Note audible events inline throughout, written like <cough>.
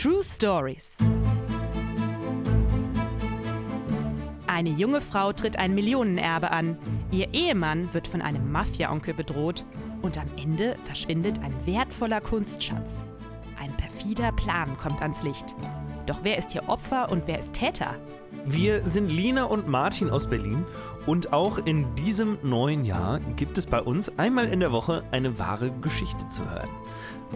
True Stories. Eine junge Frau tritt ein Millionenerbe an. Ihr Ehemann wird von einem Mafia-Onkel bedroht und am Ende verschwindet ein wertvoller Kunstschatz. Ein perfider Plan kommt ans Licht. Doch wer ist hier Opfer und wer ist Täter? Wir sind Lina und Martin aus Berlin und auch in diesem neuen Jahr gibt es bei uns einmal in der Woche eine wahre Geschichte zu hören.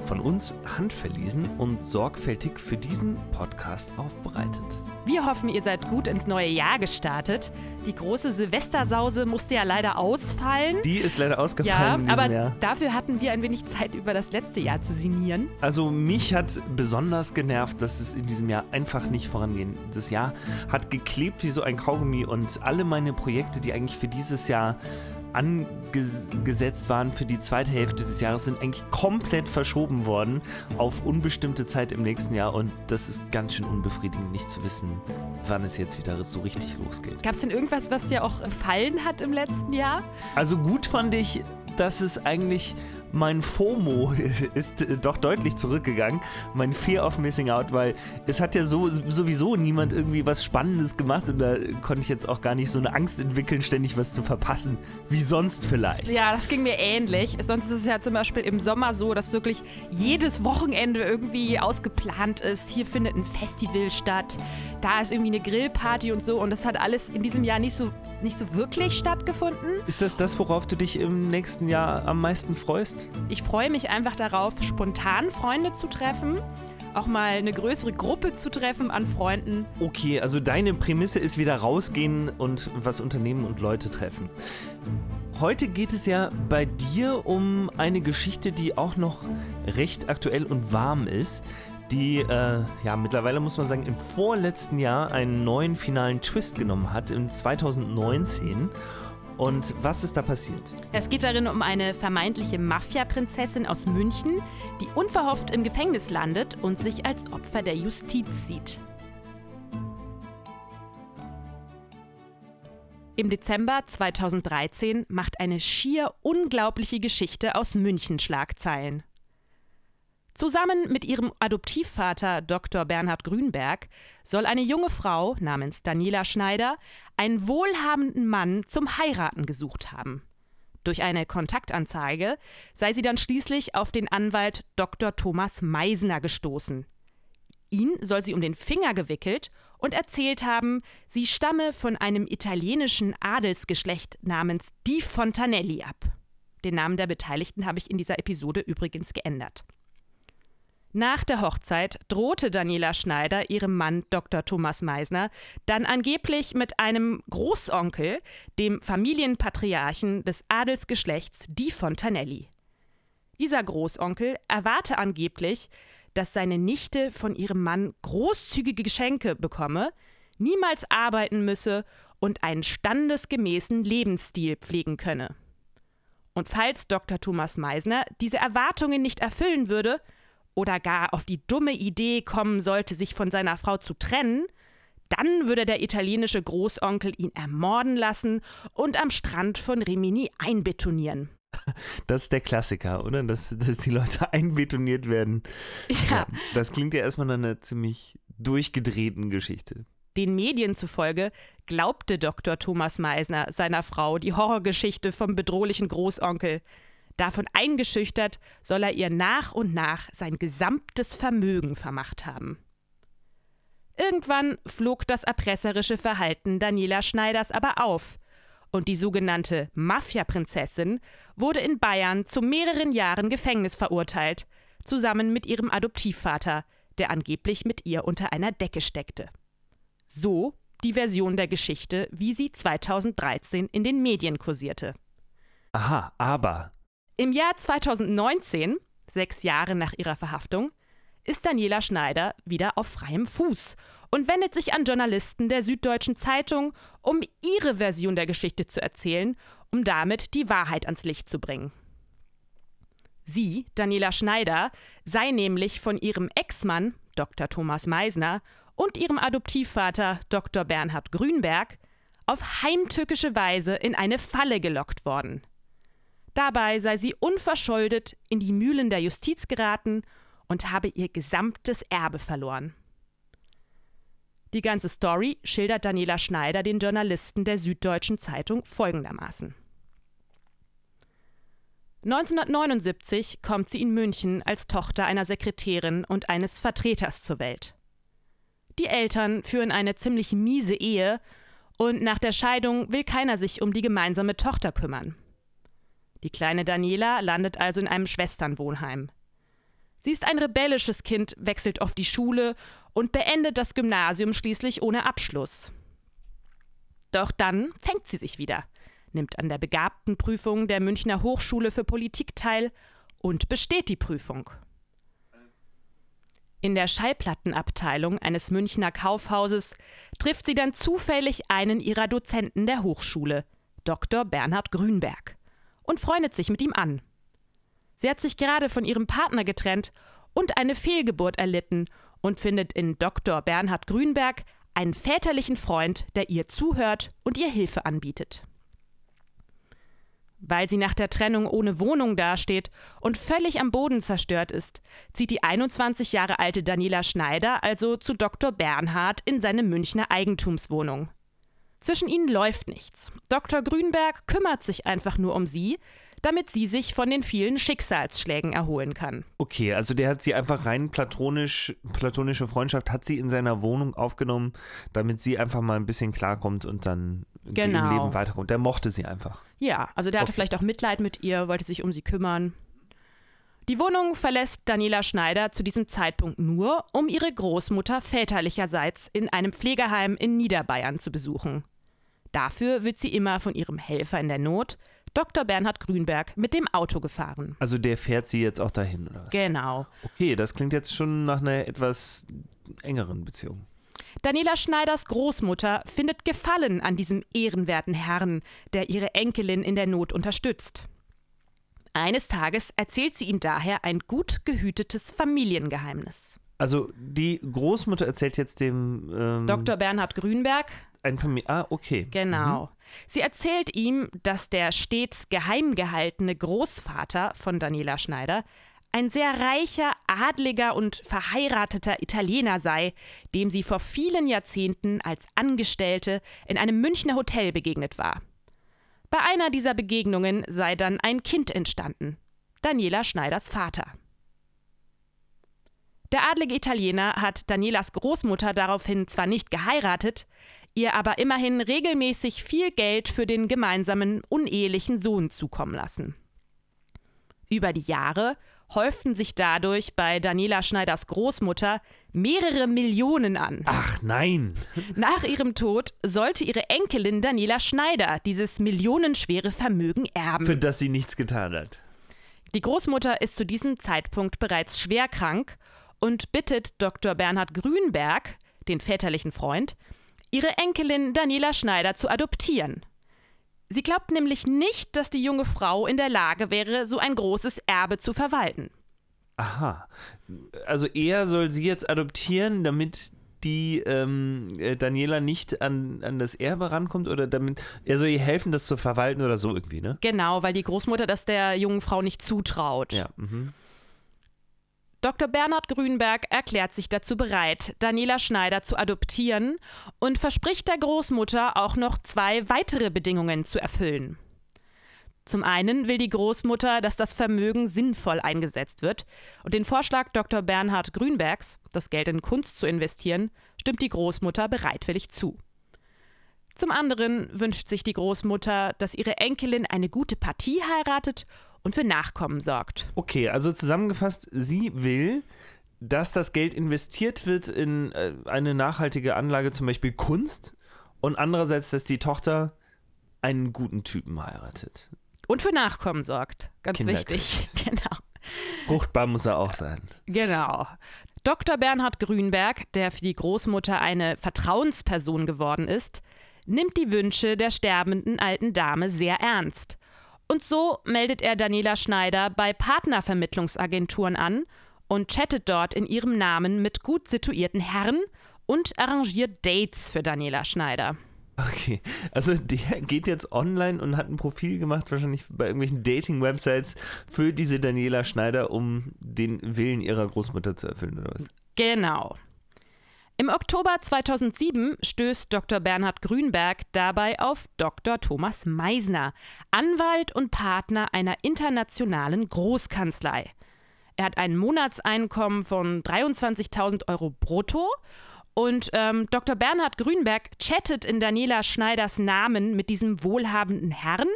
Von uns handverlesen und sorgfältig für diesen Podcast aufbereitet. Wir hoffen, ihr seid gut ins neue Jahr gestartet. Die große Silvestersause musste ja leider ausfallen. Die ist leider Ja, ausgefallen diesem aber Jahr. dafür hatten wir ein wenig Zeit, über das letzte Jahr zu sinnieren. Also mich hat besonders genervt, dass es in diesem Jahr einfach nicht vorangehen. Das Jahr hat geklebt wie so ein Kaugummi und alle meine Projekte, die eigentlich für dieses Jahr angesetzt waren für die zweite Hälfte des Jahres, sind eigentlich komplett verschoben worden auf unbestimmte Zeit im nächsten Jahr und das ist ganz schön unbefriedigend, nicht zu wissen, wann es jetzt wieder so richtig losgeht. Gab es denn irgendwas, was dir auch gefallen hat im letzten Jahr? Also gut fand ich, dass es eigentlich mein FOMO <laughs> ist äh, doch deutlich zurückgegangen, mein Fear of Missing Out, weil es hat ja so, sowieso niemand irgendwie was Spannendes gemacht und da konnte ich jetzt auch gar nicht so eine Angst entwickeln, ständig was zu verpassen, wie sonst vielleicht. Ja, das ging mir ähnlich. Sonst ist es ja zum Beispiel im Sommer so, dass wirklich jedes Wochenende irgendwie ausgeplant ist. Hier findet ein Festival statt, da ist irgendwie eine Grillparty und so. Und das hat alles in diesem Jahr nicht so, nicht so wirklich stattgefunden. Ist das das, worauf du dich im nächsten Jahr am meisten freust? Ich freue mich einfach darauf, spontan Freunde zu treffen. Auch mal eine größere Gruppe zu treffen an Freunden. Okay, also deine Prämisse ist wieder rausgehen und was unternehmen und Leute treffen. Heute geht es ja bei dir um eine Geschichte, die auch noch recht aktuell und warm ist, die äh, ja mittlerweile muss man sagen im vorletzten Jahr einen neuen finalen Twist genommen hat, in 2019. Und was ist da passiert? Es geht darin um eine vermeintliche Mafia-Prinzessin aus München, die unverhofft im Gefängnis landet und sich als Opfer der Justiz sieht. Im Dezember 2013 macht eine schier unglaubliche Geschichte aus München Schlagzeilen. Zusammen mit ihrem Adoptivvater Dr. Bernhard Grünberg soll eine junge Frau namens Daniela Schneider einen wohlhabenden Mann zum Heiraten gesucht haben. Durch eine Kontaktanzeige sei sie dann schließlich auf den Anwalt Dr. Thomas Meisner gestoßen. Ihn soll sie um den Finger gewickelt und erzählt haben, sie stamme von einem italienischen Adelsgeschlecht namens Di Fontanelli ab. Den Namen der Beteiligten habe ich in dieser Episode übrigens geändert. Nach der Hochzeit drohte Daniela Schneider ihrem Mann Dr. Thomas Meisner dann angeblich mit einem Großonkel, dem Familienpatriarchen des Adelsgeschlechts Di Fontanelli. Dieser Großonkel erwarte angeblich, dass seine Nichte von ihrem Mann großzügige Geschenke bekomme, niemals arbeiten müsse und einen standesgemäßen Lebensstil pflegen könne. Und falls Dr. Thomas Meisner diese Erwartungen nicht erfüllen würde, oder gar auf die dumme Idee kommen sollte, sich von seiner Frau zu trennen, dann würde der italienische Großonkel ihn ermorden lassen und am Strand von Rimini einbetonieren. <laughs> Das ist der Klassiker, oder? Dass, dass die Leute <laughs> einbetoniert werden. Ja, Das klingt ja erstmal nach einer ziemlich durchgedrehten Geschichte. den Medien zufolge glaubte Dr. Thomas Meisner seiner Frau die Horrorgeschichte vom bedrohlichen Großonkel. Davon eingeschüchtert soll er ihr nach und nach sein gesamtes Vermögen vermacht haben. Irgendwann flog das erpresserische Verhalten Daniela Schneiders aber auf und die sogenannte Mafia-Prinzessin wurde in Bayern zu mehreren Jahren Gefängnis verurteilt, zusammen mit ihrem Adoptivvater, der angeblich mit ihr unter einer Decke steckte. So die Version der Geschichte, wie sie 2013 in den Medien kursierte. Aha, aber Im Jahr 2019, sechs Jahre nach ihrer Verhaftung, ist Daniela Schneider wieder auf freiem Fuß und wendet sich an Journalisten der Süddeutschen Zeitung, um ihre Version der Geschichte zu erzählen, um damit die Wahrheit ans Licht zu bringen. Sie, Daniela Schneider, sei nämlich von ihrem Ex-Mann, Dr. Thomas Meisner, und ihrem Adoptivvater, Dr. Bernhard Grünberg, auf heimtückische Weise in eine Falle gelockt worden. Dabei sei sie unverschuldet in die Mühlen der Justiz geraten und habe ihr gesamtes Erbe verloren. Die ganze Story schildert Daniela Schneider den Journalisten der Süddeutschen Zeitung folgendermaßen. 1979 kommt sie in München als Tochter einer Sekretärin und eines Vertreters zur Welt. Die Eltern führen eine ziemlich miese Ehe und nach der Scheidung will keiner sich um die gemeinsame Tochter kümmern. Die kleine Daniela landet also in einem Schwesternwohnheim. Sie ist ein rebellisches Kind, wechselt oft die Schule und beendet das Gymnasium schließlich ohne Abschluss. Doch dann fängt sie sich wieder, nimmt an der Begabtenprüfung der Münchner Hochschule für Politik teil und besteht die Prüfung. In der Schallplattenabteilung eines Münchner Kaufhauses trifft sie dann zufällig einen ihrer Dozenten der Hochschule, Dr. Bernhard Grünberg, und freundet sich mit ihm an. Sie hat sich gerade von ihrem Partner getrennt und eine Fehlgeburt erlitten und findet in Dr. Bernhard Grünberg einen väterlichen Freund, der ihr zuhört und ihr Hilfe anbietet. Weil sie nach der Trennung ohne Wohnung dasteht und völlig am Boden zerstört ist, zieht die 21 Jahre alte Daniela Schneider also zu Dr. Bernhard in seine Münchner Eigentumswohnung. Zwischen ihnen läuft nichts. Dr. Grünberg kümmert sich einfach nur um sie, damit sie sich von den vielen Schicksalsschlägen erholen kann. Okay, also der hat sie einfach rein platonisch, platonische Freundschaft hat sie in seiner Wohnung aufgenommen, damit sie einfach mal ein bisschen klarkommt und dann genau. im Leben weiterkommt. Der mochte sie einfach. Ja, also der hatte okay. vielleicht auch Mitleid mit ihr, wollte sich um sie kümmern. Die Wohnung verlässt Daniela Schneider zu diesem Zeitpunkt nur, um ihre Großmutter väterlicherseits in einem Pflegeheim in Niederbayern zu besuchen. Dafür wird sie immer von ihrem Helfer in der Not, Dr. Bernhard Grünberg mit dem Auto gefahren. Also der fährt sie jetzt auch dahin, oder was? Genau. Okay, das klingt jetzt schon nach einer etwas engeren Beziehung. Daniela Schneiders Großmutter findet Gefallen an diesem ehrenwerten Herrn, der ihre Enkelin in der Not unterstützt. Eines Tages erzählt sie ihm daher ein gut gehütetes Familiengeheimnis. Also die Großmutter erzählt jetzt dem ähm, Dr. Bernhard Grünberg, ein Familie. Ah, okay. Genau. Mhm. Sie erzählt ihm, dass der stets geheim gehaltene Großvater von Daniela Schneider ein sehr reicher, adliger und verheirateter Italiener sei, dem sie vor vielen Jahrzehnten als Angestellte in einem Münchner Hotel begegnet war. Bei einer dieser Begegnungen sei dann ein Kind entstanden, Daniela Schneiders Vater. Der adlige Italiener hat Danielas Großmutter daraufhin zwar nicht geheiratet, ihr aber immerhin regelmäßig viel Geld für den gemeinsamen unehelichen Sohn zukommen lassen. Über die Jahre häuften sich dadurch bei Daniela Schneiders Großmutter mehrere Millionen an. Ach nein! <laughs> Nach ihrem Tod sollte ihre Enkelin Daniela Schneider dieses millionenschwere Vermögen erben. Für das sie nichts getan hat. Die Großmutter ist zu diesem Zeitpunkt bereits schwer krank und bittet Dr. Bernhard Grünberg, den väterlichen Freund, ihre Enkelin Daniela Schneider zu adoptieren. Sie glaubt nämlich nicht, dass die junge Frau in der Lage wäre, so ein großes Erbe zu verwalten. Aha. Also er soll sie jetzt adoptieren, damit die ähm, äh, Daniela nicht an, an das Erbe rankommt oder damit er soll ihr helfen, das zu verwalten oder so irgendwie, ne? Genau, weil die Großmutter das der jungen Frau nicht zutraut. Ja. Mhm. Dr. Bernhard Grünberg erklärt sich dazu bereit, Daniela Schneider zu adoptieren und verspricht der Großmutter auch noch zwei weitere Bedingungen zu erfüllen. Zum einen will die Großmutter, dass das Vermögen sinnvoll eingesetzt wird, und den Vorschlag Dr. Bernhard Grünbergs, das Geld in Kunst zu investieren, stimmt die Großmutter bereitwillig zu. Zum anderen wünscht sich die Großmutter, dass ihre Enkelin eine gute Partie heiratet und für Nachkommen sorgt. Okay, also zusammengefasst, sie will, dass das Geld investiert wird in äh, eine nachhaltige Anlage, zum Beispiel Kunst, und andererseits, dass die Tochter einen guten Typen heiratet. Und für Nachkommen sorgt. Ganz wichtig. <laughs> Genau. Fruchtbar muss er auch sein. Genau. Dr. Bernhard Grünberg, der für die Großmutter eine Vertrauensperson geworden ist, nimmt die Wünsche der sterbenden alten Dame sehr ernst und so meldet er Daniela Schneider bei Partnervermittlungsagenturen an und chattet dort in ihrem Namen mit gut situierten Herren und arrangiert Dates für Daniela Schneider. Okay, also der geht jetzt online und hat ein Profil gemacht, wahrscheinlich bei irgendwelchen Dating-Websites für diese Daniela Schneider, um den Willen ihrer Großmutter zu erfüllen, oder was? Genau. Im Oktober 2007 stößt Dr. Bernhard Grünberg dabei auf Dr. Thomas Meisner, Anwalt und Partner einer internationalen Großkanzlei. Er hat ein Monatseinkommen von 23.000 Euro brutto und ähm, Dr. Bernhard Grünberg chattet in Daniela Schneiders Namen mit diesem wohlhabenden Herrn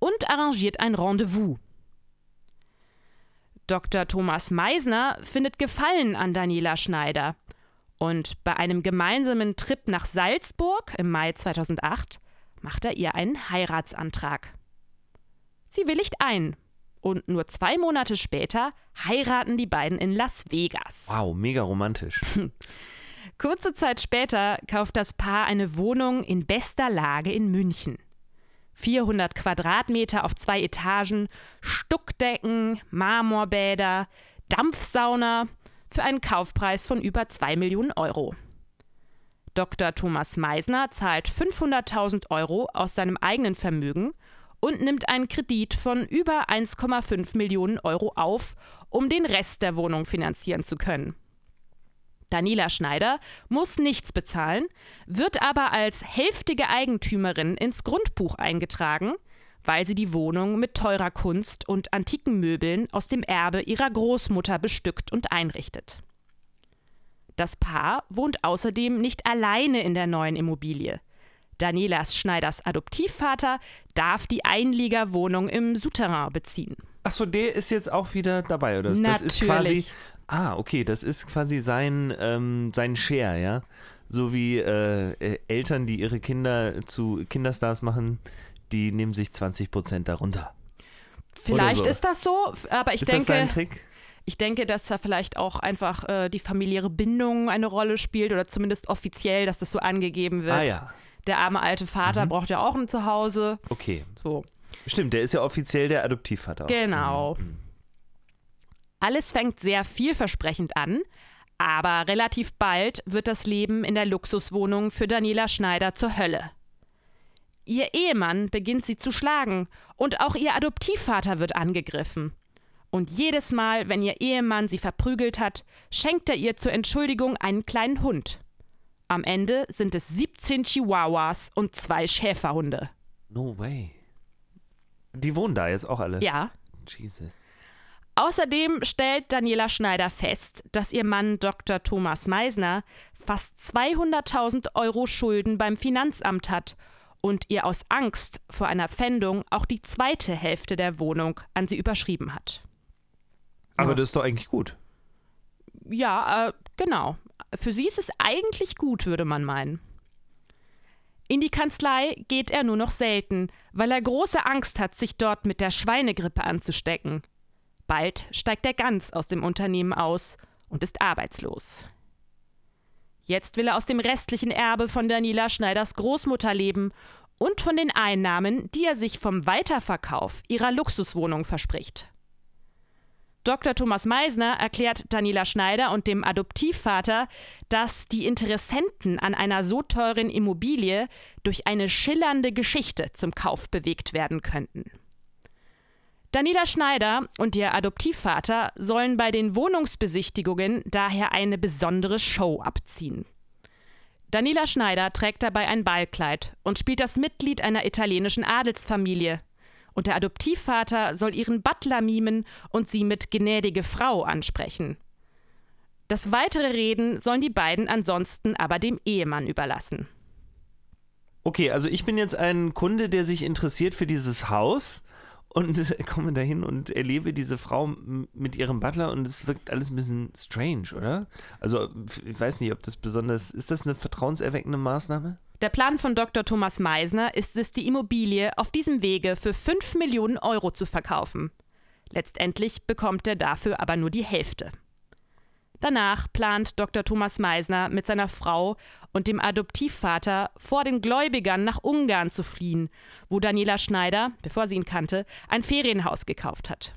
und arrangiert ein Rendezvous. Dr. Thomas Meisner findet Gefallen an Daniela Schneider. Und bei einem gemeinsamen Trip nach Salzburg im Mai 2008 macht er ihr einen Heiratsantrag. Sie willigt ein. Und nur zwei Monate später heiraten die beiden in Las Vegas. Wow, mega romantisch. <laughs> Kurze Zeit später kauft das Paar eine Wohnung in bester Lage in München. 400 Quadratmeter auf zwei Etagen, Stuckdecken, Marmorbäder, Dampfsauna für einen Kaufpreis von über 2 Millionen Euro. Dr. Thomas Meisner zahlt 500.000 Euro aus seinem eigenen Vermögen und nimmt einen Kredit von über 1,5 Millionen Euro auf, um den Rest der Wohnung finanzieren zu können. Daniela Schneider muss nichts bezahlen, wird aber als hälftige Eigentümerin ins Grundbuch eingetragen, weil sie die Wohnung mit teurer Kunst und antiken Möbeln aus dem Erbe ihrer Großmutter bestückt und einrichtet. Das Paar wohnt außerdem nicht alleine in der neuen Immobilie. Danielas Schneiders Adoptivvater darf die Einliegerwohnung im Souterrain beziehen. Achso, der ist jetzt auch wieder dabei, oder? Das Natürlich. ist quasi. Ah, okay, das ist quasi sein, ähm, sein Share, ja? So wie äh, Eltern, die ihre Kinder zu Kinderstars machen, die nehmen sich 20 Prozent darunter. Vielleicht so. ist das so, aber ich ist denke, das Trick? ich denke, dass da vielleicht auch einfach äh, die familiäre Bindung eine Rolle spielt oder zumindest offiziell, dass das so angegeben wird. Ah ja, Der arme alte Vater Mhm. braucht ja auch ein Zuhause. okay. So. Stimmt, der ist ja offiziell der Adoptivvater. Genau. Mhm. Alles fängt sehr vielversprechend an, aber relativ bald wird das Leben in der Luxuswohnung für Daniela Schneider zur Hölle. Ihr Ehemann beginnt sie zu schlagen und auch ihr Adoptivvater wird angegriffen. Und jedes Mal, wenn ihr Ehemann sie verprügelt hat, schenkt er ihr zur Entschuldigung einen kleinen Hund. Am Ende sind es 17 Chihuahuas und zwei Schäferhunde. No way. Die wohnen da jetzt auch alle. Ja, Jesus. Außerdem stellt Daniela Schneider fest, dass ihr Mann Dr. Thomas Meisner fast 200.000 Euro Schulden beim Finanzamt hat und ihr aus Angst vor einer Pfändung auch die zweite Hälfte der Wohnung an sie überschrieben hat. Aber Ja. das ist doch eigentlich gut. Ja, äh, genau. Für sie ist es eigentlich gut, würde man meinen. In die Kanzlei geht er nur noch selten, weil er große Angst hat, sich dort mit der Schweinegrippe anzustecken. Bald steigt er ganz aus dem Unternehmen aus und ist arbeitslos. Jetzt will er aus dem restlichen Erbe von Daniela Schneiders Großmutter leben und von den Einnahmen, die er sich vom Weiterverkauf ihrer Luxuswohnung verspricht. Dr. Thomas Meisner erklärt Daniela Schneider und dem Adoptivvater, dass die Interessenten an einer so teuren Immobilie durch eine schillernde Geschichte zum Kauf bewegt werden könnten. Daniela Schneider und ihr Adoptivvater sollen bei den Wohnungsbesichtigungen daher eine besondere Show abziehen. Daniela Schneider trägt dabei ein Ballkleid und spielt das Mitglied einer italienischen Adelsfamilie. Und der Adoptivvater soll ihren Butler mimen und sie mit gnädige Frau ansprechen. Das weitere Reden sollen die beiden ansonsten aber dem Ehemann überlassen. Okay, also ich bin jetzt ein Kunde, der sich interessiert für dieses Haus und <laughs> komme dahin und erlebe diese Frau mit ihrem Butler und es wirkt alles ein bisschen strange, oder? Also ich weiß nicht, ob das besonders, ist das eine vertrauenserweckende Maßnahme? Der Plan von Dr. Thomas Meisner ist es, die Immobilie auf diesem Wege für 5 Millionen Euro zu verkaufen. Letztendlich bekommt er dafür aber nur die Hälfte. Danach plant Dr. Thomas Meisner mit seiner Frau und dem Adoptivvater vor den Gläubigern nach Ungarn zu fliehen, wo Daniela Schneider, bevor sie ihn kannte, ein Ferienhaus gekauft hat.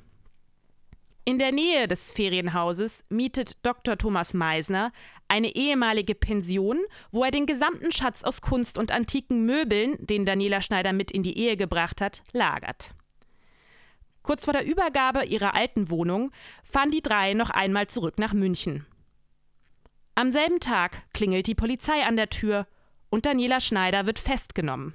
In der Nähe des Ferienhauses mietet Dr. Thomas Meisner eine ehemalige Pension, wo er den gesamten Schatz aus Kunst und antiken Möbeln, den Daniela Schneider mit in die Ehe gebracht hat, lagert. Kurz vor der Übergabe ihrer alten Wohnung fahren die drei noch einmal zurück nach München. Am selben Tag klingelt die Polizei an der Tür und Daniela Schneider wird festgenommen.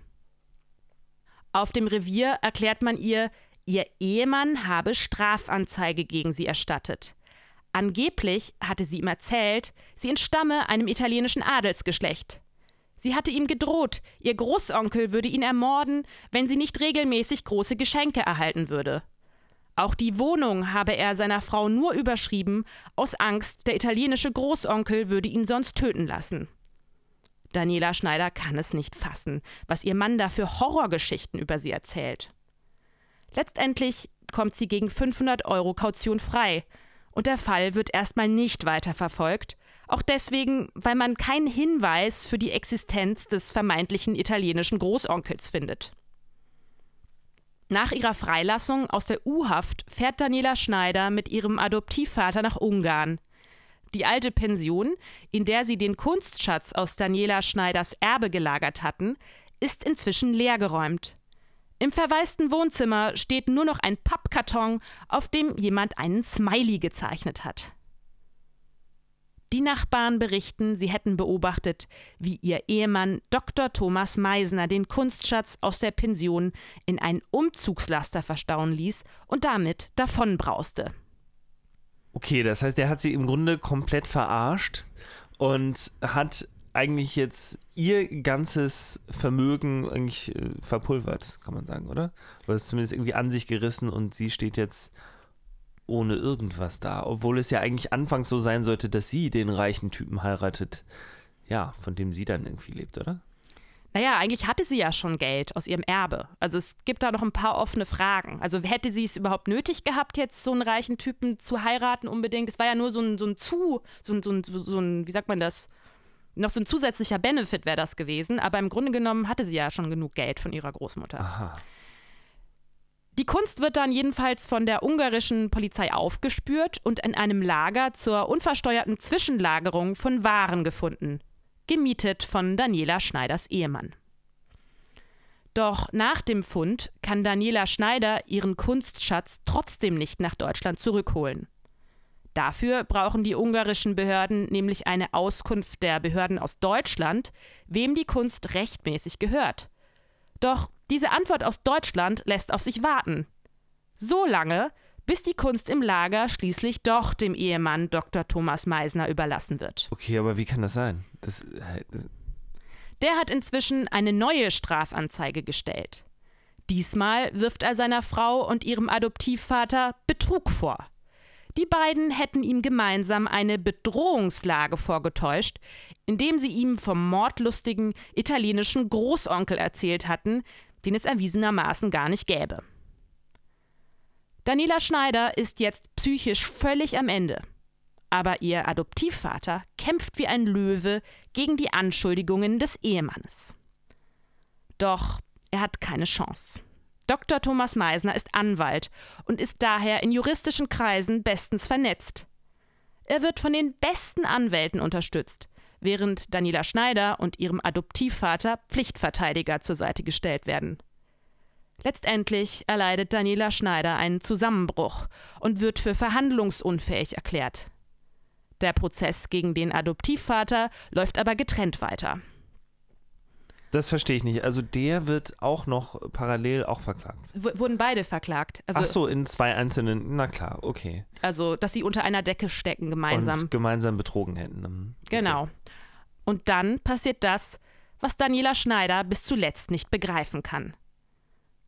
Auf dem Revier erklärt man ihr, ihr Ehemann habe Strafanzeige gegen sie erstattet. Angeblich hatte sie ihm erzählt, sie entstamme einem italienischen Adelsgeschlecht. Sie hatte ihm gedroht, ihr Großonkel würde ihn ermorden, wenn sie nicht regelmäßig große Geschenke erhalten würde. Auch die Wohnung habe er seiner Frau nur überschrieben, aus Angst, der italienische Großonkel würde ihn sonst töten lassen. Daniela Schneider kann es nicht fassen, was ihr Mann da für Horrorgeschichten über sie erzählt. Letztendlich kommt sie gegen 500 Euro Kaution frei und der Fall wird erstmal nicht weiter verfolgt, auch deswegen, weil man keinen Hinweis für die Existenz des vermeintlichen italienischen Großonkels findet. Nach ihrer Freilassung aus der U-Haft fährt Daniela Schneider mit ihrem Adoptivvater nach Ungarn. Die alte Pension, in der sie den Kunstschatz aus Daniela Schneiders Erbe gelagert hatten, ist inzwischen leergeräumt. Im verwaisten Wohnzimmer steht nur noch ein Pappkarton, auf dem jemand einen Smiley gezeichnet hat. Die Nachbarn berichten, sie hätten beobachtet, wie ihr Ehemann Dr. Thomas Meisner den Kunstschatz aus der Pension in einen Umzugslaster verstauen ließ und damit davonbrauste. Okay, das heißt, er hat sie im Grunde komplett verarscht und hat eigentlich jetzt ihr ganzes Vermögen eigentlich äh, verpulvert, kann man sagen, oder? Oder ist zumindest irgendwie an sich gerissen und sie steht jetzt ohne irgendwas da, obwohl es ja eigentlich anfangs so sein sollte, dass sie den reichen Typen heiratet, ja, von dem sie dann irgendwie lebt, oder? Naja, eigentlich hatte sie ja schon Geld aus ihrem Erbe. Also es gibt da noch ein paar offene Fragen. Also hätte sie es überhaupt nötig gehabt, jetzt so einen reichen Typen zu heiraten unbedingt? Es war ja nur so ein, so ein Zu, so ein, so ein, so ein, wie sagt man das? Noch so ein zusätzlicher Benefit wäre das gewesen, aber im Grunde genommen hatte sie ja schon genug Geld von ihrer Großmutter. Aha. Die Kunst wird dann jedenfalls von der ungarischen Polizei aufgespürt und in einem Lager zur unversteuerten Zwischenlagerung von Waren gefunden, gemietet von Daniela Schneiders Ehemann. Doch nach dem Fund kann Daniela Schneider ihren Kunstschatz trotzdem nicht nach Deutschland zurückholen. Dafür brauchen die ungarischen Behörden nämlich eine Auskunft der Behörden aus Deutschland, wem die Kunst rechtmäßig gehört. Doch diese Antwort aus Deutschland lässt auf sich warten. So lange, bis die Kunst im Lager schließlich doch dem Ehemann Dr. Thomas Meisner überlassen wird. Okay, aber wie kann das sein? Das, das Der hat inzwischen eine neue Strafanzeige gestellt. Diesmal wirft er seiner Frau und ihrem Adoptivvater Betrug vor. Die beiden hätten ihm gemeinsam eine Bedrohungslage vorgetäuscht, indem sie ihm vom mordlustigen italienischen Großonkel erzählt hatten, den es erwiesenermaßen gar nicht gäbe. Daniela Schneider ist jetzt psychisch völlig am Ende. Aber ihr Adoptivvater kämpft wie ein Löwe gegen die Anschuldigungen des Ehemannes. Doch er hat keine Chance. Dr. Thomas Meisner ist Anwalt und ist daher in juristischen Kreisen bestens vernetzt. Er wird von den besten Anwälten unterstützt, während Daniela Schneider und ihrem Adoptivvater Pflichtverteidiger zur Seite gestellt werden. Letztendlich erleidet Daniela Schneider einen Zusammenbruch und wird für verhandlungsunfähig erklärt. Der Prozess gegen den Adoptivvater läuft aber getrennt weiter. Das verstehe ich nicht. Also der wird auch noch parallel auch verklagt. W wurden beide verklagt. Also, Ach so, in zwei einzelnen. Na klar, okay. Also, dass sie unter einer Decke stecken gemeinsam. Und gemeinsam betrogen hätten. Okay. Genau. Und dann passiert das, was Daniela Schneider bis zuletzt nicht begreifen kann.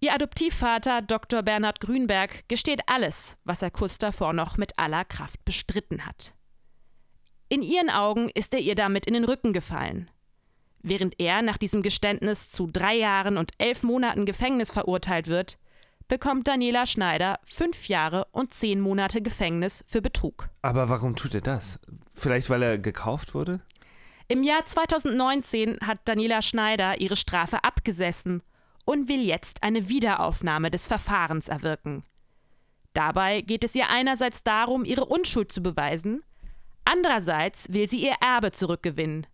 Ihr Adoptivvater Dr. Bernhard Grünberg gesteht alles, was er kurz davor noch mit aller Kraft bestritten hat. In ihren Augen ist er ihr damit in den Rücken gefallen. Während er nach diesem Geständnis zu drei Jahren und elf Monaten Gefängnis verurteilt wird, bekommt Daniela Schneider fünf Jahre und zehn Monate Gefängnis für Betrug. Aber warum tut er das? Vielleicht weil er gekauft wurde? Im Jahr 2019 hat Daniela Schneider ihre Strafe abgesessen und will jetzt eine Wiederaufnahme des Verfahrens erwirken. Dabei geht es ihr einerseits darum, ihre Unschuld zu beweisen, andererseits will sie ihr Erbe zurückgewinnen.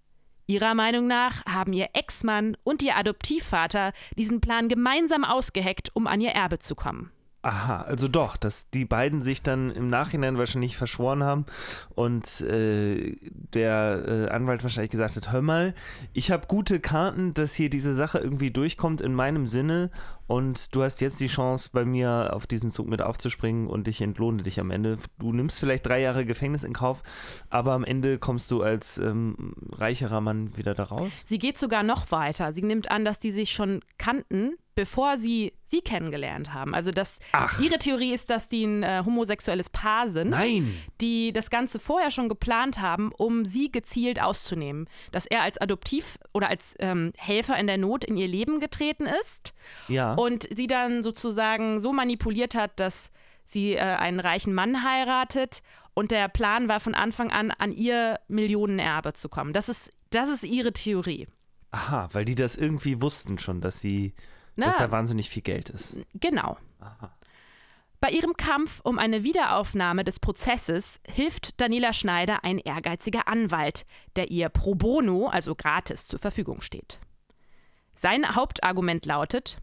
Ihrer Meinung nach haben ihr Ex-Mann und ihr Adoptivvater diesen Plan gemeinsam ausgeheckt, um an ihr Erbe zu kommen. Aha, also doch, dass die beiden sich dann im Nachhinein wahrscheinlich verschworen haben und äh, der äh, Anwalt wahrscheinlich gesagt hat, hör mal, ich habe gute Karten, dass hier diese Sache irgendwie durchkommt in meinem Sinne und du hast jetzt die Chance, bei mir auf diesen Zug mit aufzuspringen und ich entlohne dich am Ende. Du nimmst vielleicht drei Jahre Gefängnis in Kauf, aber am Ende kommst du als ähm, reicherer Mann wieder da raus. Sie geht sogar noch weiter. Sie nimmt an, dass die sich schon kannten, bevor sie sie kennengelernt haben. Also dass Ach. ihre Theorie ist, dass die ein äh, homosexuelles Paar sind, Nein! die das Ganze vorher schon geplant haben, um sie gezielt auszunehmen. Dass er als Adoptiv oder als ähm, Helfer in der Not in ihr Leben getreten ist Ja. und sie dann sozusagen so manipuliert hat, dass sie äh, einen reichen Mann heiratet und der Plan war von Anfang an, an ihr Millionenerbe zu kommen. Das ist, das ist ihre Theorie. Aha, weil die das irgendwie wussten schon, dass sie, Na, dass da wahnsinnig viel Geld ist. Genau. Bei ihrem Kampf um eine Wiederaufnahme des Prozesses hilft Daniela Schneider ein ehrgeiziger Anwalt, der ihr pro bono, also gratis, zur Verfügung steht. Sein Hauptargument lautet,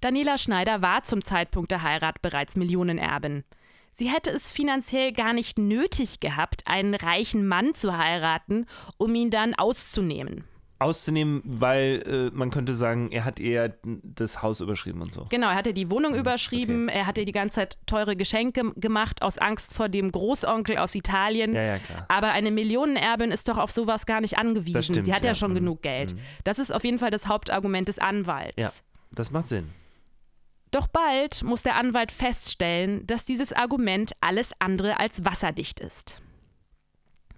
Daniela Schneider war zum Zeitpunkt der Heirat bereits Millionenerbin. Sie hätte es finanziell gar nicht nötig gehabt, einen reichen Mann zu heiraten, um ihn dann auszunehmen. Auszunehmen, weil äh, man könnte sagen, er hat eher das Haus überschrieben und so. Genau, er hatte die Wohnung überschrieben, er hatte die ganze Zeit teure Geschenke gemacht aus Angst vor dem Großonkel aus Italien. Ja, ja, klar. Aber eine Millionenerbin ist doch auf sowas gar nicht angewiesen. Stimmt, die hat ja, ja. schon Mhm. genug Geld. Das ist auf jeden Fall das Hauptargument des Anwalts. Ja, das macht Sinn. Doch bald muss der Anwalt feststellen, dass dieses Argument alles andere als wasserdicht ist.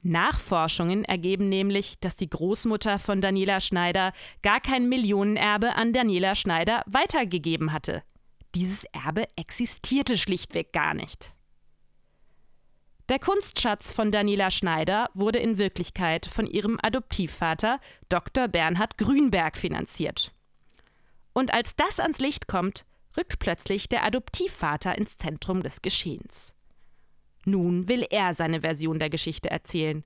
Nachforschungen ergeben nämlich, dass die Großmutter von Daniela Schneider gar kein Millionenerbe an Daniela Schneider weitergegeben hatte. Dieses Erbe existierte schlichtweg gar nicht. Der Kunstschatz von Daniela Schneider wurde in Wirklichkeit von ihrem Adoptivvater Dr. Bernhard Grünberg finanziert. Und als das ans Licht kommt, rückt plötzlich der Adoptivvater ins Zentrum des Geschehens. Nun will er seine Version der Geschichte erzählen.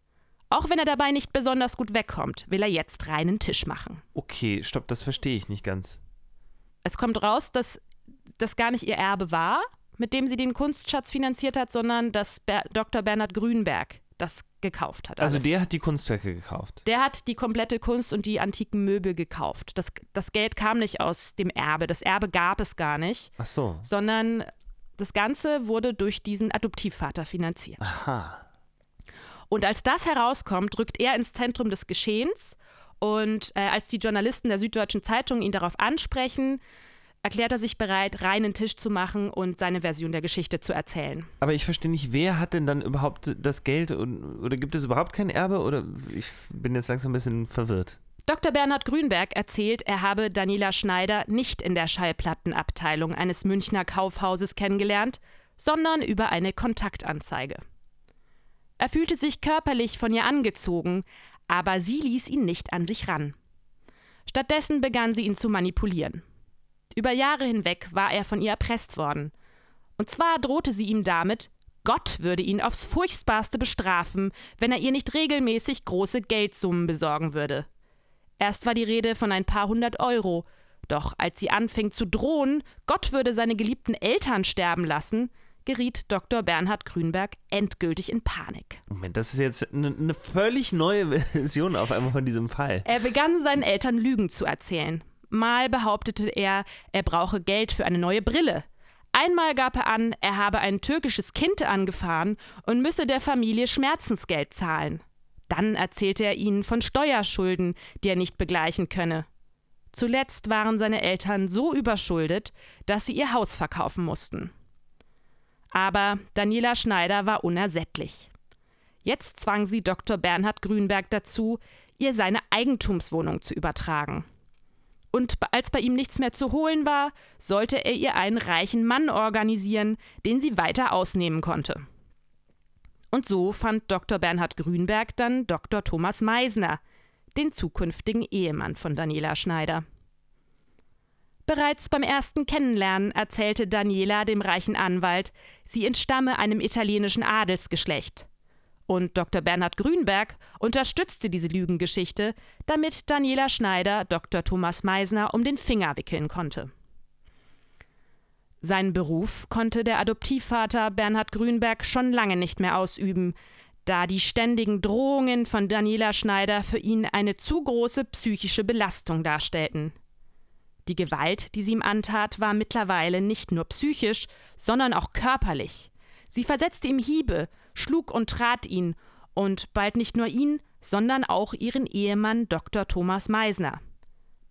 Auch wenn er dabei nicht besonders gut wegkommt, will er jetzt reinen Tisch machen. Okay, stopp, das verstehe ich nicht ganz. Es kommt raus, dass das gar nicht ihr Erbe war, mit dem sie den Kunstschatz finanziert hat, sondern dass Ber Dr. Bernhard Grünberg das gekauft hat. Also alles. der hat die Kunstwerke gekauft. Der hat die komplette Kunst und die antiken Möbel gekauft. Das, das Geld kam nicht aus dem Erbe. Das Erbe gab es gar nicht, Ach so. sondern das Ganze wurde durch diesen Adoptivvater finanziert. Aha. Und als das herauskommt, rückt er ins Zentrum des Geschehens. Und äh, als die Journalisten der Süddeutschen Zeitung ihn darauf ansprechen, erklärt er sich bereit, reinen Tisch zu machen und seine Version der Geschichte zu erzählen. Aber ich verstehe nicht, wer hat denn dann überhaupt das Geld und, oder gibt es überhaupt kein Erbe oder ich bin jetzt langsam ein bisschen verwirrt. Dr. Bernhard Grünberg erzählt, er habe Daniela Schneider nicht in der Schallplattenabteilung eines Münchner Kaufhauses kennengelernt, sondern über eine Kontaktanzeige. Er fühlte sich körperlich von ihr angezogen, aber sie ließ ihn nicht an sich ran. Stattdessen begann sie ihn zu manipulieren. Über Jahre hinweg war er von ihr erpresst worden. Und zwar drohte sie ihm damit, Gott würde ihn aufs furchtbarste bestrafen, wenn er ihr nicht regelmäßig große Geldsummen besorgen würde. Erst war die Rede von ein paar hundert Euro, doch als sie anfing zu drohen, Gott würde seine geliebten Eltern sterben lassen, geriet Dr. Bernhard Grünberg endgültig in Panik. Moment, das ist jetzt eine, eine völlig neue Version auf einmal von diesem Fall. Er begann seinen Eltern Lügen zu erzählen. Mal behauptete er, er brauche Geld für eine neue Brille. Einmal gab er an, er habe ein türkisches Kind angefahren und müsse der Familie Schmerzensgeld zahlen. Dann erzählte er ihnen von Steuerschulden, die er nicht begleichen könne. Zuletzt waren seine Eltern so überschuldet, dass sie ihr Haus verkaufen mussten. Aber Daniela Schneider war unersättlich. Jetzt zwang sie Dr. Bernhard Grünberg dazu, ihr seine Eigentumswohnung zu übertragen. Und als bei ihm nichts mehr zu holen war, sollte er ihr einen reichen Mann organisieren, den sie weiter ausnehmen konnte. Und so fand Dr. Bernhard Grünberg dann Dr. Thomas Meisner, den zukünftigen Ehemann von Daniela Schneider. Bereits beim ersten Kennenlernen erzählte Daniela dem reichen Anwalt, sie entstamme einem italienischen Adelsgeschlecht. Und Dr. Bernhard Grünberg unterstützte diese Lügengeschichte, damit Daniela Schneider Dr. Thomas Meisner um den Finger wickeln konnte. Seinen Beruf konnte der Adoptivvater Bernhard Grünberg schon lange nicht mehr ausüben, da die ständigen Drohungen von Daniela Schneider für ihn eine zu große psychische Belastung darstellten. Die Gewalt, die sie ihm antat, war mittlerweile nicht nur psychisch, sondern auch körperlich. Sie versetzte ihm Hiebe, schlug und trat ihn, und bald nicht nur ihn, sondern auch ihren Ehemann Dr. Thomas Meisner.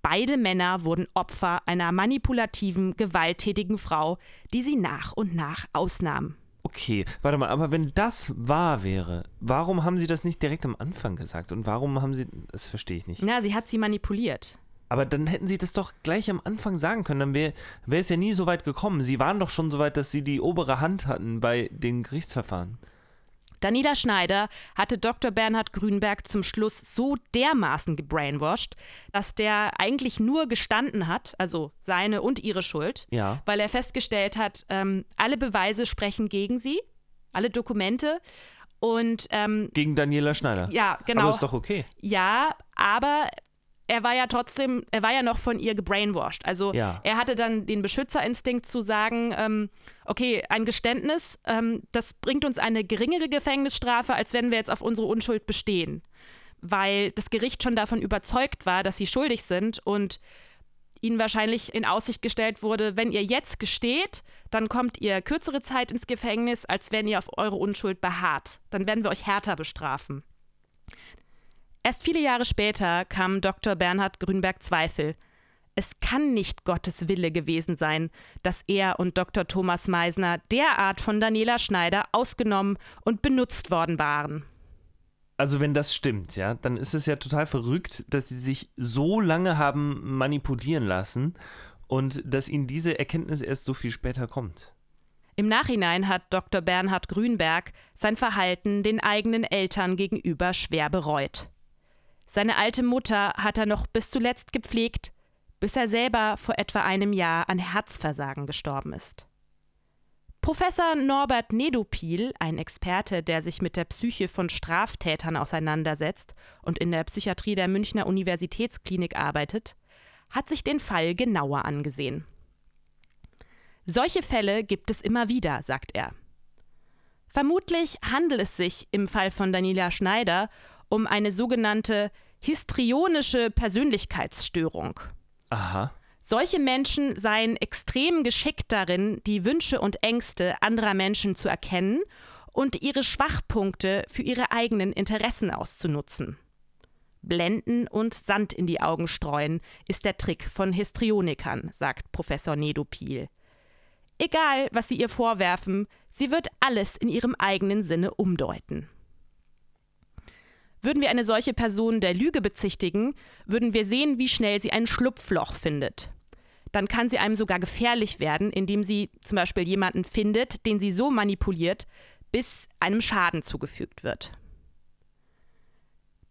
Beide Männer wurden Opfer einer manipulativen, gewalttätigen Frau, die sie nach und nach ausnahm. Okay, warte mal, aber wenn das wahr wäre, warum haben Sie das nicht direkt am Anfang gesagt? Und warum haben Sie, das verstehe ich nicht. Na, sie hat sie manipuliert. Aber dann hätten Sie das doch gleich am Anfang sagen können, dann wäre wär es ja nie so weit gekommen. Sie waren doch schon so weit, dass Sie die obere Hand hatten bei den Gerichtsverfahren. Daniela Schneider hatte Dr. Bernhard Grünberg zum Schluss so dermaßen gebrainwashed, dass der eigentlich nur gestanden hat, also seine und ihre Schuld, Ja. weil er festgestellt hat, ähm, alle Beweise sprechen gegen sie, alle Dokumente. Und ähm, Gegen Daniela Schneider. ja, genau. Aber ist doch okay. Ja, aber er war ja trotzdem, er war ja noch von ihr gebrainwashed. Also Ja. er hatte dann den Beschützerinstinkt zu sagen, ähm, okay, ein Geständnis, ähm, das bringt uns eine geringere Gefängnisstrafe, als wenn wir jetzt auf unsere Unschuld bestehen. Weil das Gericht schon davon überzeugt war, dass sie schuldig sind und ihnen wahrscheinlich in Aussicht gestellt wurde, wenn ihr jetzt gesteht, dann kommt ihr kürzere Zeit ins Gefängnis, als wenn ihr auf eure Unschuld beharrt. Dann werden wir euch härter bestrafen. Erst viele Jahre später kam Dr. Bernhard Grünberg Zweifel. Es kann nicht Gottes Wille gewesen sein, dass er und Dr. Thomas Meisner derart von Daniela Schneider ausgenommen und benutzt worden waren. Also wenn das stimmt, ja, dann ist es ja total verrückt, dass sie sich so lange haben manipulieren lassen und dass ihnen diese Erkenntnis erst so viel später kommt. Im Nachhinein hat Dr. Bernhard Grünberg sein Verhalten den eigenen Eltern gegenüber schwer bereut. Seine alte Mutter hat er noch bis zuletzt gepflegt, bis er selber vor etwa einem Jahr an Herzversagen gestorben ist. Professor Norbert Nedopil, ein Experte, der sich mit der Psyche von Straftätern auseinandersetzt und in der Psychiatrie der Münchner Universitätsklinik arbeitet, hat sich den Fall genauer angesehen. Solche Fälle gibt es immer wieder, sagt er. Vermutlich handelt es sich im Fall von Daniela Schneider um eine sogenannte histrionische Persönlichkeitsstörung. Aha. Solche Menschen seien extrem geschickt darin, die Wünsche und Ängste anderer Menschen zu erkennen und ihre Schwachpunkte für ihre eigenen Interessen auszunutzen. Blenden und Sand in die Augen streuen ist der Trick von Histrionikern, sagt Professor Nedopil. Egal, was sie ihr vorwerfen, sie wird alles in ihrem eigenen Sinne umdeuten. Würden wir eine solche Person der Lüge bezichtigen, würden wir sehen, wie schnell sie ein Schlupfloch findet. Dann kann sie einem sogar gefährlich werden, indem sie zum Beispiel jemanden findet, den sie so manipuliert, bis einem Schaden zugefügt wird.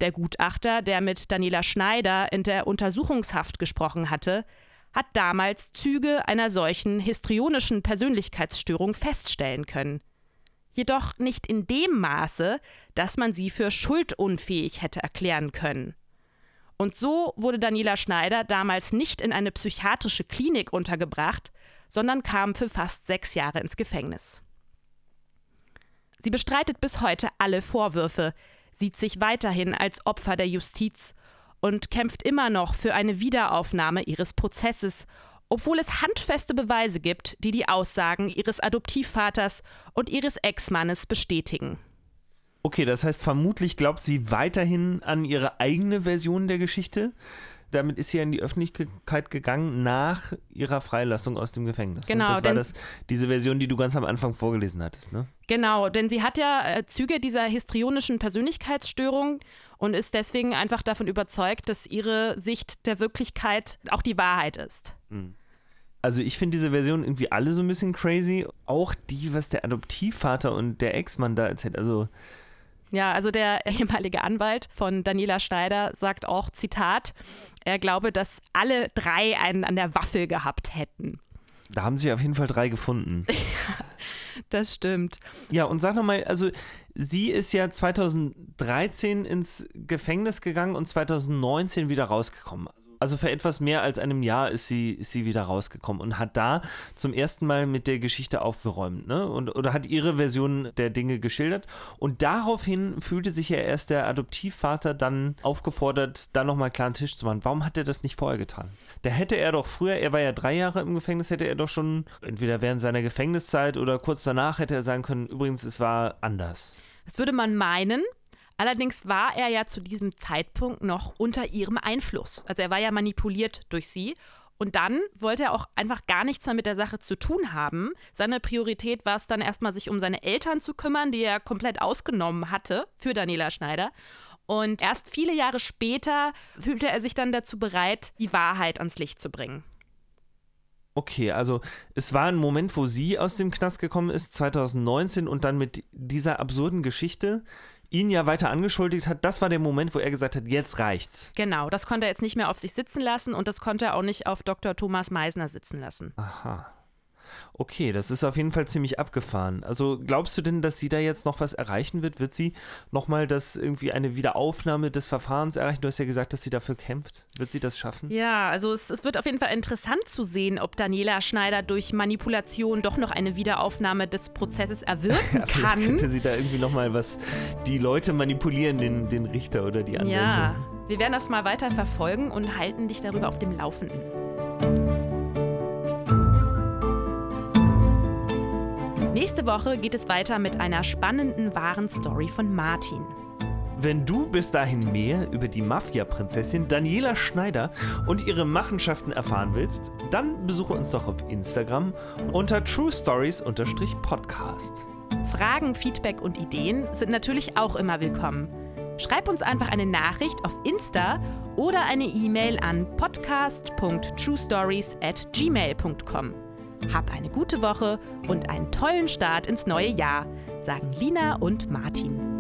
Der Gutachter, der mit Daniela Schneider in der Untersuchungshaft gesprochen hatte, hat damals Züge einer solchen histrionischen Persönlichkeitsstörung feststellen können. Jedoch nicht in dem Maße, dass man sie für schuldunfähig hätte erklären können. Und so wurde Daniela Schneider damals nicht in eine psychiatrische Klinik untergebracht, sondern kam für fast sechs Jahre ins Gefängnis. Sie bestreitet bis heute alle Vorwürfe, sieht sich weiterhin als Opfer der Justiz und kämpft immer noch für eine Wiederaufnahme ihres Prozesses, obwohl es handfeste Beweise gibt, die die Aussagen ihres Adoptivvaters und ihres Ex-Mannes bestätigen. Okay, das heißt, vermutlich glaubt sie weiterhin an ihre eigene Version der Geschichte. Damit ist sie ja in die Öffentlichkeit gegangen nach ihrer Freilassung aus dem Gefängnis. Genau, Das war das, diese Version, die du ganz am Anfang vorgelesen hattest, ne? Genau, denn sie hat ja äh, Züge dieser histrionischen Persönlichkeitsstörung und ist deswegen einfach davon überzeugt, dass ihre Sicht der Wirklichkeit auch die Wahrheit ist. Also ich finde diese Version irgendwie alle so ein bisschen crazy. Auch die, was der Adoptivvater und der Ex-Mann da erzählt. Also Ja, also der <laughs> ehemalige Anwalt von Daniela Schneider sagt auch, Zitat, er glaube, dass alle drei einen an der Waffel gehabt hätten. Da haben sie auf jeden Fall drei gefunden. <laughs> das stimmt. Ja, und sag nochmal, also sie ist ja 2013 ins Gefängnis gegangen und 2019 wieder rausgekommen also für etwas mehr als einem Jahr ist sie, ist sie wieder rausgekommen und hat da zum ersten Mal mit der Geschichte aufgeräumt, ne? Und, oder hat ihre Version der Dinge geschildert. Und daraufhin fühlte sich ja erst der Adoptivvater dann aufgefordert, da nochmal klar einen Tisch zu machen. Warum hat er das nicht vorher getan? Da hätte er doch früher, er war ja drei Jahre im Gefängnis, hätte er doch schon, entweder während seiner Gefängniszeit oder kurz danach, hätte er sagen können, übrigens, es war anders. Das würde man meinen, Allerdings war er ja zu diesem Zeitpunkt noch unter ihrem Einfluss. Also er war ja manipuliert durch sie. Und dann wollte er auch einfach gar nichts mehr mit der Sache zu tun haben. Seine Priorität war es dann erstmal, sich um seine Eltern zu kümmern, die er komplett ausgenommen hatte für Daniela Schneider. Und erst viele Jahre später fühlte er sich dann dazu bereit, die Wahrheit ans Licht zu bringen. Okay, also es war ein Moment, wo sie aus dem Knast gekommen ist, 2019, und dann mit dieser absurden Geschichte ihn ja weiter angeschuldigt hat, das war der Moment, wo er gesagt hat, jetzt reicht's. Genau, das konnte er jetzt nicht mehr auf sich sitzen lassen und das konnte er auch nicht auf Dr. Thomas Meisner sitzen lassen. Aha. Okay, das ist auf jeden Fall ziemlich abgefahren. Also glaubst du denn, dass sie da jetzt noch was erreichen wird? Wird sie nochmal das irgendwie eine Wiederaufnahme des Verfahrens erreichen? Du hast ja gesagt, dass sie dafür kämpft. Wird sie das schaffen? Ja, also es, es wird auf jeden Fall interessant zu sehen, ob Daniela Schneider durch Manipulation doch noch eine Wiederaufnahme des Prozesses erwirken <laughs> ja, kann. könnte sie da irgendwie nochmal was, die Leute manipulieren, den, den Richter oder die Anwälte. Ja, wir werden das mal weiter verfolgen und halten dich darüber auf dem Laufenden. Nächste Woche geht es weiter mit einer spannenden wahren Story von Martin. Wenn du bis dahin mehr über die Mafia-Prinzessin Daniela Schneider und ihre Machenschaften erfahren willst, dann besuche uns doch auf Instagram unter truestories-podcast. Fragen, Feedback und Ideen sind natürlich auch immer willkommen. Schreib uns einfach eine Nachricht auf Insta oder eine E-Mail an podcast.truestories at gmail.com. Hab eine gute Woche und einen tollen Start ins neue Jahr, sagen Lina und Martin.